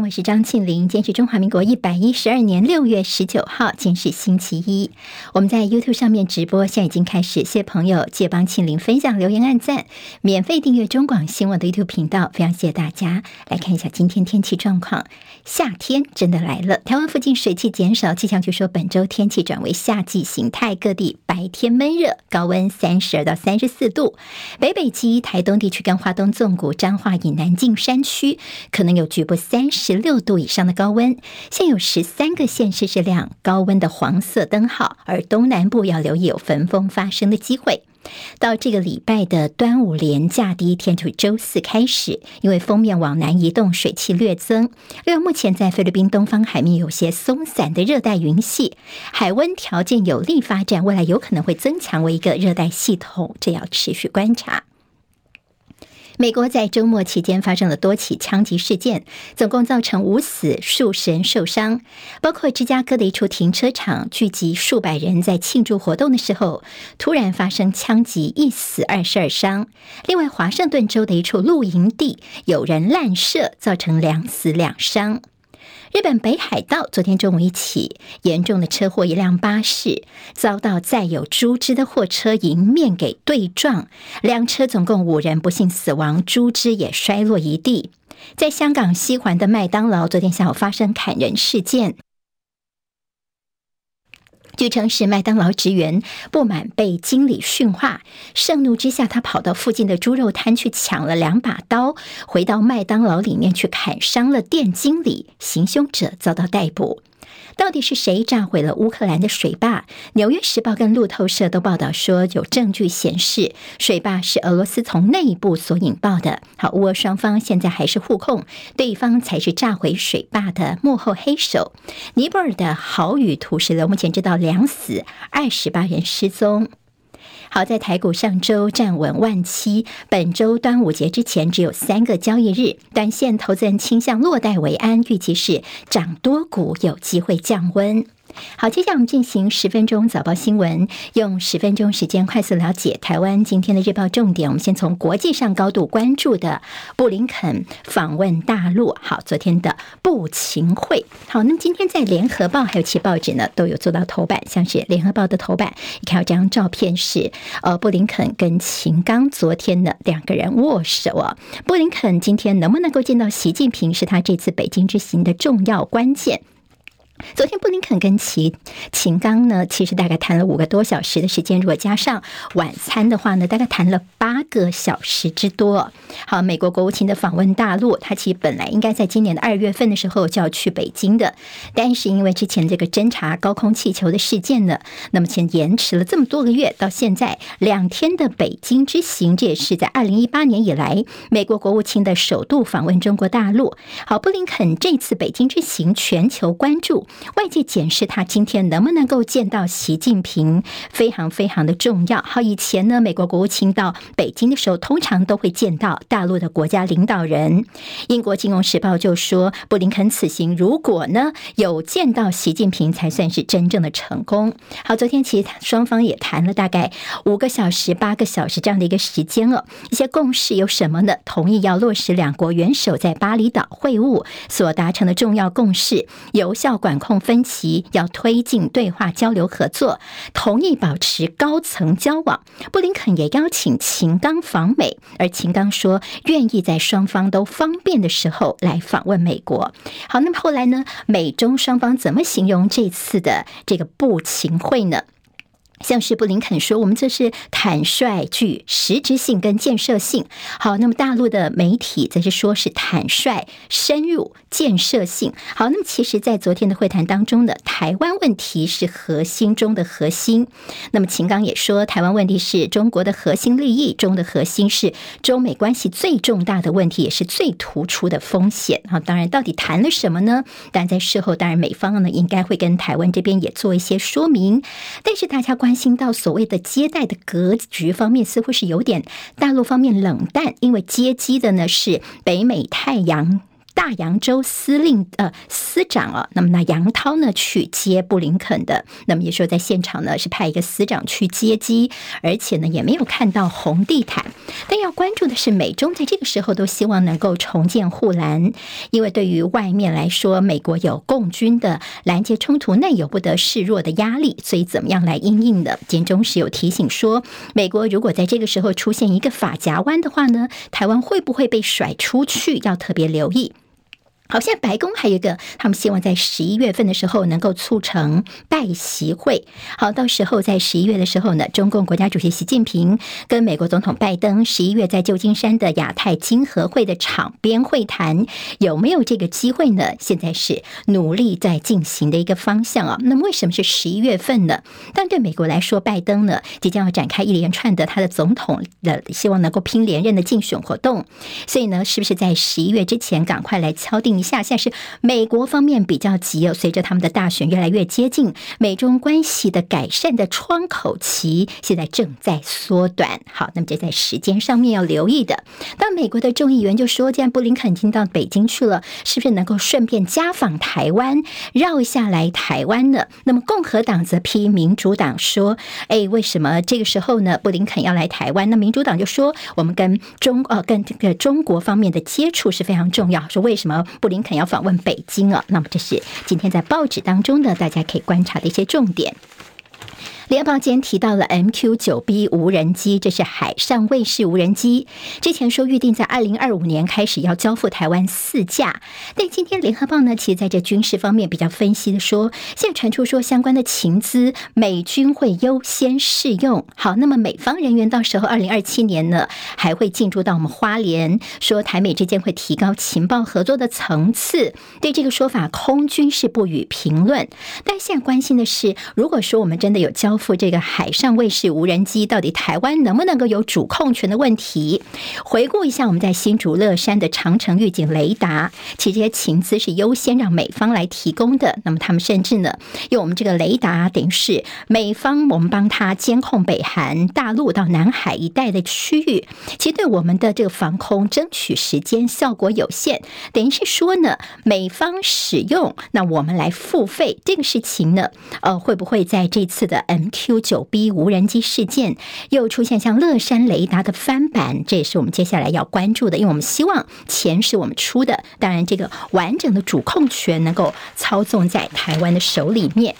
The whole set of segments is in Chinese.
我是张庆玲。今天是中华民国一百一十二年六月十九号，今天是星期一。我们在 YouTube 上面直播，现在已经开始。谢朋友借帮庆玲分享、留言、按赞，免费订阅中广新闻的 YouTube 频道，非常谢谢大家。来看一下今天天气状况，夏天真的来了。台湾附近水汽减少，气象局说本周天气转为夏季形态，各地白天闷热，高温三十二到三十四度。北北基、台东地区跟花东纵谷、彰化以南近山区可能有局部三。十十六度以上的高温，现有十三个县市是亮高温的黄色灯号，而东南部要留意有焚风发生的机会。到这个礼拜的端午连假第一天，就周四开始，因为锋面往南移动，水汽略增。另外，目前在菲律宾东方海面有些松散的热带云系，海温条件有利发展，未来有可能会增强为一个热带系统，这要持续观察。美国在周末期间发生了多起枪击事件，总共造成五死数十人受伤，包括芝加哥的一处停车场聚集数百人在庆祝活动的时候，突然发生枪击，一死二十二伤。另外，华盛顿州的一处露营地有人滥射，造成两死两伤。日本北海道昨天中午一起严重的车祸，一辆巴士遭到载有猪只的货车迎面给对撞，两车总共五人不幸死亡，猪只也摔落一地。在香港西环的麦当劳，昨天下午发生砍人事件。据称是麦当劳职员不满被经理训话，盛怒之下，他跑到附近的猪肉摊去抢了两把刀，回到麦当劳里面去砍伤了店经理，行凶者遭到逮捕。到底是谁炸毁了乌克兰的水坝？纽约时报跟路透社都报道说，有证据显示水坝是俄罗斯从内部所引爆的。好，乌俄双方现在还是互控，对方才是炸毁水坝的幕后黑手。尼泊尔的豪雨土石流，目前知道两死，二十八人失踪。好在台股上周站稳万七，本周端午节之前只有三个交易日，短线投资人倾向落袋为安，预期是涨多股有机会降温。好，接下来我们进行十分钟早报新闻，用十分钟时间快速了解台湾今天的日报重点。我们先从国际上高度关注的布林肯访问大陆。好，昨天的布秦会。好，那么今天在联合报还有其报纸呢都有做到头版，像是联合报的头版，你看这张照片是呃布林肯跟秦刚昨天的两个人握手啊。布林肯今天能不能够见到习近平，是他这次北京之行的重要关键。昨天布林肯跟秦秦刚呢，其实大概谈了五个多小时的时间，如果加上晚餐的话呢，大概谈了八个小时之多。好，美国国务卿的访问大陆，他其实本来应该在今年的二月份的时候就要去北京的，但是因为之前这个侦察高空气球的事件呢，那么先延迟了这么多个月，到现在两天的北京之行，这也是在二零一八年以来美国国务卿的首度访问中国大陆。好，布林肯这次北京之行，全球关注。外界检视他今天能不能够见到习近平，非常非常的重要。好，以前呢，美国国务卿到北京的时候，通常都会见到大陆的国家领导人。英国金融时报就说，布林肯此行如果呢有见到习近平，才算是真正的成功。好，昨天其实双方也谈了大概五个小时、八个小时这样的一个时间了。一些共识有什么呢？同意要落实两国元首在巴厘岛会晤所达成的重要共识，有效管。控分歧，要推进对话交流合作，同意保持高层交往。布林肯也邀请秦刚访美，而秦刚说愿意在双方都方便的时候来访问美国。好，那么后来呢？美中双方怎么形容这次的这个布秦会呢？像是布林肯说，我们这是坦率、具实质性跟建设性。好，那么大陆的媒体则是说是坦率、深入、建设性。好，那么其实，在昨天的会谈当中呢，台湾问题是核心中的核心。那么秦刚也说，台湾问题是中国的核心利益中的核心，是中美关系最重大的问题，也是最突出的风险。好，当然，到底谈了什么呢？但在事后，当然美方呢应该会跟台湾这边也做一些说明。但是大家关。关心到所谓的接待的格局方面，似乎是有点大陆方面冷淡，因为接机的呢是北美太阳大洋洲司令呃司长啊，那么那杨涛呢去接布林肯的，那么也说在现场呢是派一个司长去接机，而且呢也没有看到红地毯。但要关注的是，美中在这个时候都希望能够重建护栏，因为对于外面来说，美国有共军的拦截冲突，内有不得示弱的压力，所以怎么样来应应的？简中时有提醒说，美国如果在这个时候出现一个法夹弯的话呢，台湾会不会被甩出去？要特别留意。好，现在白宫还有一个，他们希望在十一月份的时候能够促成拜习会。好，到时候在十一月的时候呢，中共国家主席习近平跟美国总统拜登十一月在旧金山的亚太经合会的场边会谈，有没有这个机会呢？现在是努力在进行的一个方向啊。那么为什么是十一月份呢？但对美国来说，拜登呢即将要展开一连串的他的总统的希望能够拼连任的竞选活动，所以呢，是不是在十一月之前赶快来敲定？下现在是美国方面比较急哦，随着他们的大选越来越接近，美中关系的改善的窗口期现在正在缩短。好，那么这在时间上面要留意的。当美国的众议员就说，既然布林肯已经到北京去了，是不是能够顺便家访台湾，绕下来台湾呢？那么共和党则批民主党说，哎，为什么这个时候呢？布林肯要来台湾？那民主党就说，我们跟中呃跟这个中国方面的接触是非常重要。说为什么不？林肯要访问北京啊，那么这是今天在报纸当中呢，大家可以观察的一些重点。联邦间提到了 MQ 九 B 无人机，这是海上卫士无人机。之前说预定在二零二五年开始要交付台湾四架，但今天联合报呢，其实在这军事方面比较分析的说，现在传出说相关的情资，美军会优先试用。好，那么美方人员到时候二零二七年呢，还会进驻到我们花莲，说台美之间会提高情报合作的层次。对这个说法，空军是不予评论。但现在关心的是，如果说我们真的有交付这个海上卫士无人机，到底台湾能不能够有主控权的问题？回顾一下我们在新竹乐山的长城预警雷达，其实这些情资是优先让美方来提供的。那么他们甚至呢，用我们这个雷达，等于是美方我们帮他监控北韩大陆到南海一带的区域，其实对我们的这个防空争取时间效果有限。等于是说呢，美方使用，那我们来付费，这个事情呢，呃，会不会在这次的 M Q 九 B 无人机事件又出现像乐山雷达的翻版，这也是我们接下来要关注的。因为我们希望钱是我们出的，当然这个完整的主控权能够操纵在台湾的手里面。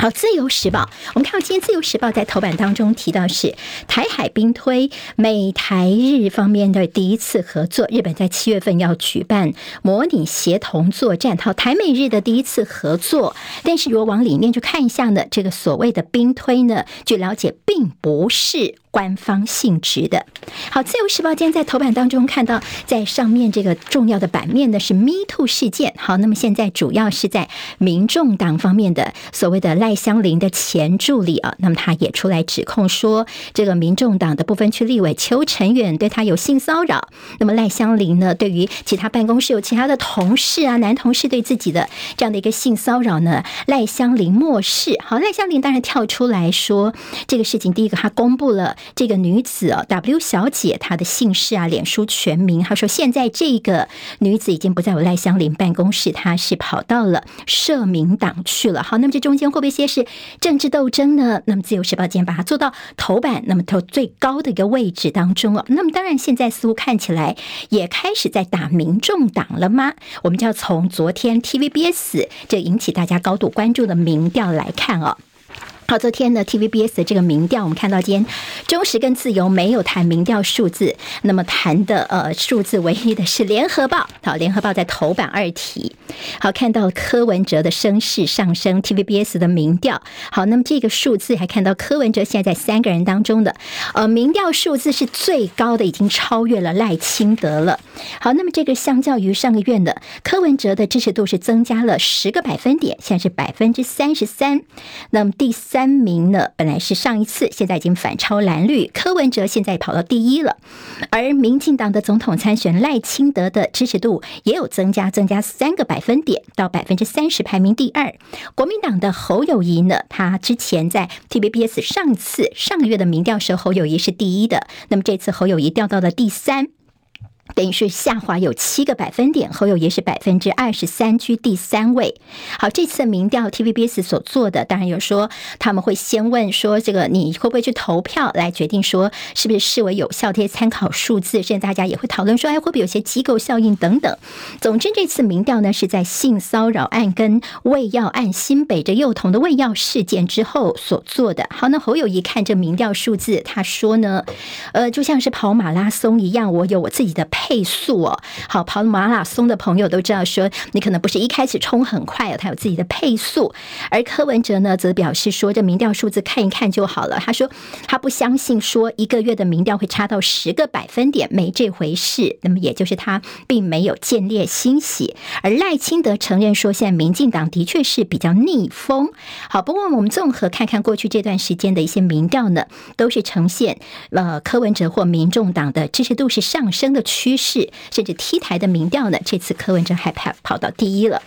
好，《自由时报》我们看到今天《自由时报》在头版当中提到是台海兵推，美台日方面的第一次合作。日本在七月份要举办模拟协同作战，好，台美日的第一次合作。但是如果往里面去看一下呢，这个所谓的兵推呢，据了解并不是。官方性质的。好，《自由时报》今天在头版当中看到，在上面这个重要的版面呢是 “Me Too” 事件。好，那么现在主要是在民众党方面的所谓的赖香伶的前助理啊，那么他也出来指控说，这个民众党的不分区立委邱成远对他有性骚扰。那么赖香伶呢，对于其他办公室有其他的同事啊，男同事对自己的这样的一个性骚扰呢，赖香伶漠视。好，赖香伶当然跳出来说，这个事情第一个他公布了。这个女子哦，W 小姐，她的姓氏啊，脸书全名。她说，现在这个女子已经不在我赖香林办公室，她是跑到了社民党去了。好，那么这中间会不会些是政治斗争呢？那么自由时报今天把它做到头版，那么头最高的一个位置当中哦。那么当然，现在似乎看起来也开始在打民众党了吗？我们就要从昨天 TVBS 这引起大家高度关注的民调来看哦。好，昨天呢，TVBS 的这个民调，我们看到今天中时跟自由没有谈民调数字，那么谈的呃数字唯一的是联合报。好，联合报在头版二题，好，看到柯文哲的声势上升，TVBS 的民调。好，那么这个数字还看到柯文哲现在在三个人当中的呃民调数字是最高的，已经超越了赖清德了。好，那么这个相较于上个月的柯文哲的支持度是增加了十个百分点，现在是百分之三十三。那么第三。三名呢，本来是上一次，现在已经反超蓝绿，柯文哲现在跑到第一了，而民进党的总统参选赖清德的支持度也有增加，增加三个百分点到百分之三十，排名第二。国民党的侯友谊呢，他之前在 TVBS 上次上个月的民调时候，侯友谊是第一的，那么这次侯友谊掉到了第三。等于是下滑有七个百分点，侯友宜是百分之二十三，居第三位。好，这次民调 TVBS 所做的，当然有说他们会先问说，这个你会不会去投票来决定说是不是视为有效？这些参考数字，甚至大家也会讨论说，哎，会不会有些机构效应等等。总之，这次民调呢是在性骚扰案跟喂药案、新北这幼童的喂药事件之后所做的。好，那侯友宜看这民调数字，他说呢，呃，就像是跑马拉松一样，我有我自己的。配速哦，好，跑马拉松的朋友都知道，说你可能不是一开始冲很快哦，他有自己的配速。而柯文哲呢，则表示说，这民调数字看一看就好了。他说他不相信说一个月的民调会差到十个百分点，没这回事。那么也就是他并没有见猎心喜。而赖清德承认说，现在民进党的确是比较逆风。好，不过我们综合看看过去这段时间的一些民调呢，都是呈现呃柯文哲或民众党的支持度是上升的趋。趋势甚至 T 台的民调呢，这次柯文哲还跑跑到第一了。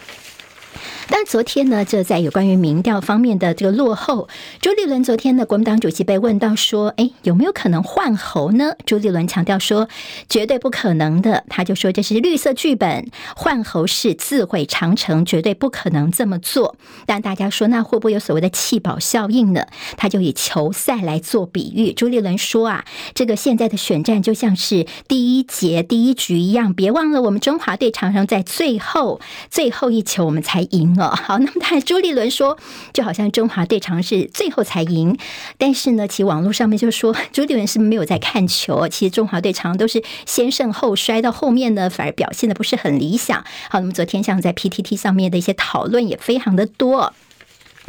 但昨天呢，这在有关于民调方面的这个落后，朱立伦昨天呢，国民党主席被问到说：“哎，有没有可能换侯呢？”朱立伦强调说：“绝对不可能的。”他就说：“这是绿色剧本，换侯是自毁长城，绝对不可能这么做。”但大家说，那会不会有所谓的弃保效应呢？他就以球赛来做比喻。朱立伦说：“啊，这个现在的选战就像是第一节第一局一样，别忘了我们中华队常常在最后最后一球我们才赢。”哦，好，那么但朱立伦说，就好像中华队常是最后才赢，但是呢，其实网络上面就说朱立伦是没有在看球，其实中华队常常都是先胜后衰，到后面呢反而表现的不是很理想。好，那么昨天像在 PTT 上面的一些讨论也非常的多。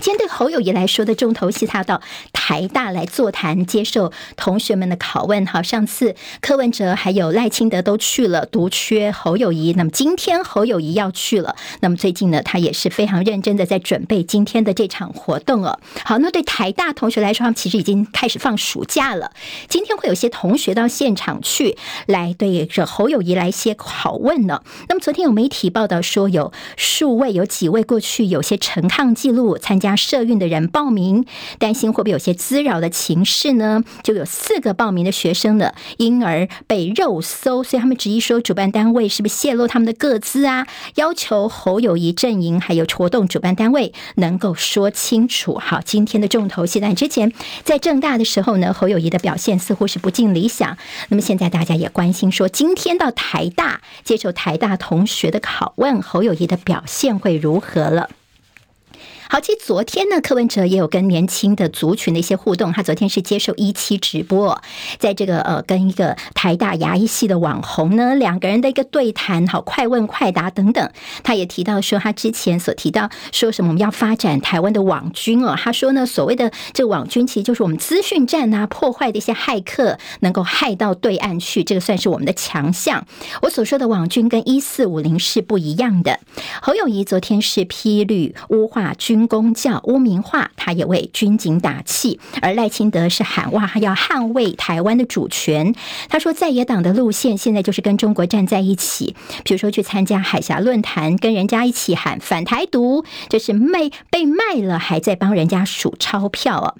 今天对侯友谊来说的重头戏，他到台大来座谈，接受同学们的拷问。好，上次柯文哲还有赖清德都去了，独缺侯友谊。那么今天侯友谊要去了。那么最近呢，他也是非常认真的在准备今天的这场活动哦。好，那对台大同学来说，他们其实已经开始放暑假了。今天会有些同学到现场去，来对着侯友谊来一些拷问呢。那么昨天有媒体报道说，有数位有几位过去有些陈抗记录参加。社运的人报名，担心会不会有些滋扰的情势呢？就有四个报名的学生呢，因而被肉搜，所以他们质疑说，主办单位是不是泄露他们的个资啊？要求侯友谊阵营还有活动主办单位能够说清楚。好，今天的重头戏，但之前在政大的时候呢，侯友谊的表现似乎是不尽理想。那么现在大家也关心说，今天到台大接受台大同学的拷问，侯友谊的表现会如何了？好，其实昨天呢，柯文哲也有跟年轻的族群的一些互动。他昨天是接受一期直播，在这个呃，跟一个台大牙医系的网红呢，两个人的一个对谈，好，快问快答等等。他也提到说，他之前所提到说什么我们要发展台湾的网军哦。他说呢，所谓的这个网军，其实就是我们资讯战啊，破坏的一些骇客能够害到对岸去，这个算是我们的强项。我所说的网军跟一四五零是不一样的。侯友谊昨天是批绿污化军。军公教污名化，他也为军警打气；而赖清德是喊哇，要捍卫台湾的主权。他说，在野党的路线现在就是跟中国站在一起，比如说去参加海峡论坛，跟人家一起喊反台独，就是卖被卖了，还在帮人家数钞票哦。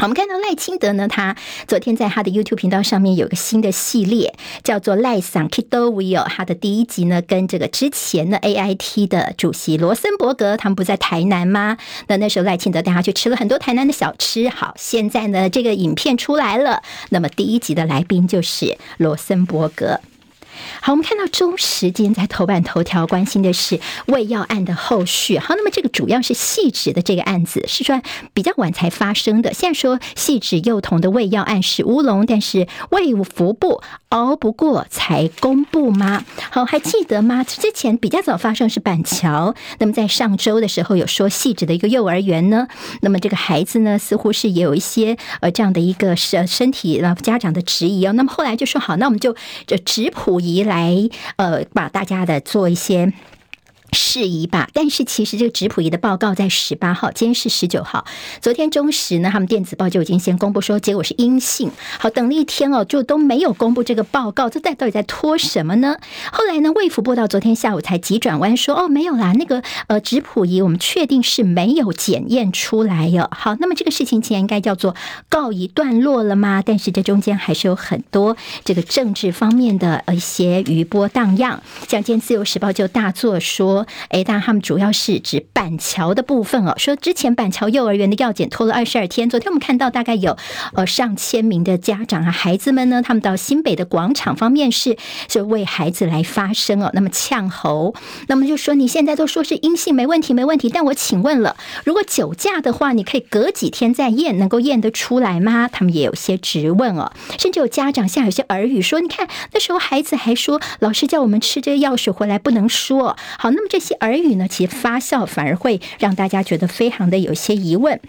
我们看到赖清德呢，他昨天在他的 YouTube 频道上面有个新的系列，叫做赖桑 Kido Will。他的第一集呢，跟这个之前的 AIT 的主席罗森伯格，他们不在台南吗？那那时候赖清德带他去吃了很多台南的小吃。好，现在呢，这个影片出来了，那么第一集的来宾就是罗森伯格。好，我们看到中时今天在头版头条关心的是胃药案的后续。好，那么这个主要是汐止的这个案子是说比较晚才发生的。现在说汐止幼童的胃药案是乌龙，但是胃服部熬不过才公布吗？好，还记得吗？之前比较早发生是板桥，那么在上周的时候有说汐止的一个幼儿园呢，那么这个孩子呢似乎是也有一些呃这样的一个身身体，然后家长的质疑哦。那么后来就说好，那我们就就直谱。来，呃，把大家的做一些。适宜吧，但是其实这个质谱仪的报告在十八号，今天是十九号。昨天中时呢，他们电子报就已经先公布说结果是阴性。好，等了一天哦，就都没有公布这个报告，这在到底在拖什么呢？后来呢，卫福部到昨天下午才急转弯说，哦，没有啦，那个呃质谱仪我们确定是没有检验出来哟。好，那么这个事情现在应该叫做告一段落了吗？但是这中间还是有很多这个政治方面的呃一些余波荡漾。像今天自由时报就大作说。哎，当然，他们主要是指板桥的部分哦。说之前板桥幼儿园的药检拖了二十二天，昨天我们看到大概有呃上千名的家长啊，孩子们呢，他们到新北的广场方面是就为孩子来发声哦。那么呛喉，那么就说你现在都说是阴性，没问题，没问题。但我请问了，如果酒驾的话，你可以隔几天再验，能够验得出来吗？他们也有些质问哦。甚至有家长现在有些耳语说，你看那时候孩子还说老师叫我们吃这个药水回来不能说。好，那么。这些耳语呢，其实发酵反而会让大家觉得非常的有些疑问。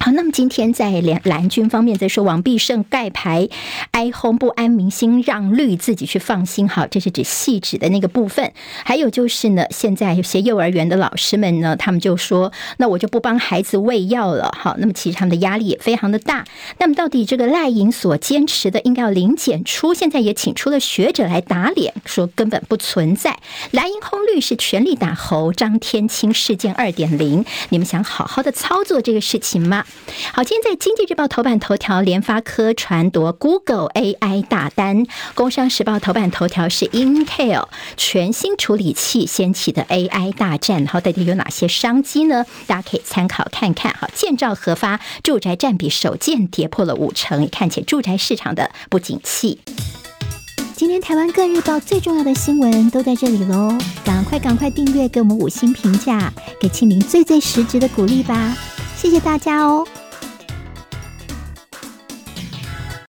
好，那么今天在蓝蓝军方面在说王必胜盖牌哀轰不安民心让绿自己去放心。好，这是指细指的那个部分。还有就是呢，现在有些幼儿园的老师们呢，他们就说，那我就不帮孩子喂药了。好，那么其实他们的压力也非常的大。那么到底这个赖营所坚持的应该要零检出，现在也请出了学者来打脸，说根本不存在。蓝营轰绿是全力打猴张天青事件二点零，你们想好好的操作这个事情吗？好，今天在《经济日报》头版头条，联发科传夺 Google AI 大单；《工商时报》头版头条是 Intel 全新处理器掀起的 AI 大战。好，到底有哪些商机呢？大家可以参考看看。好，建造核发住宅占比首见跌破了五成，看起住宅市场的不景气。今天台湾各日报最重要的新闻都在这里喽！赶快赶快订阅，给我们五星评价，给庆玲最最实质的鼓励吧！谢谢大家哦。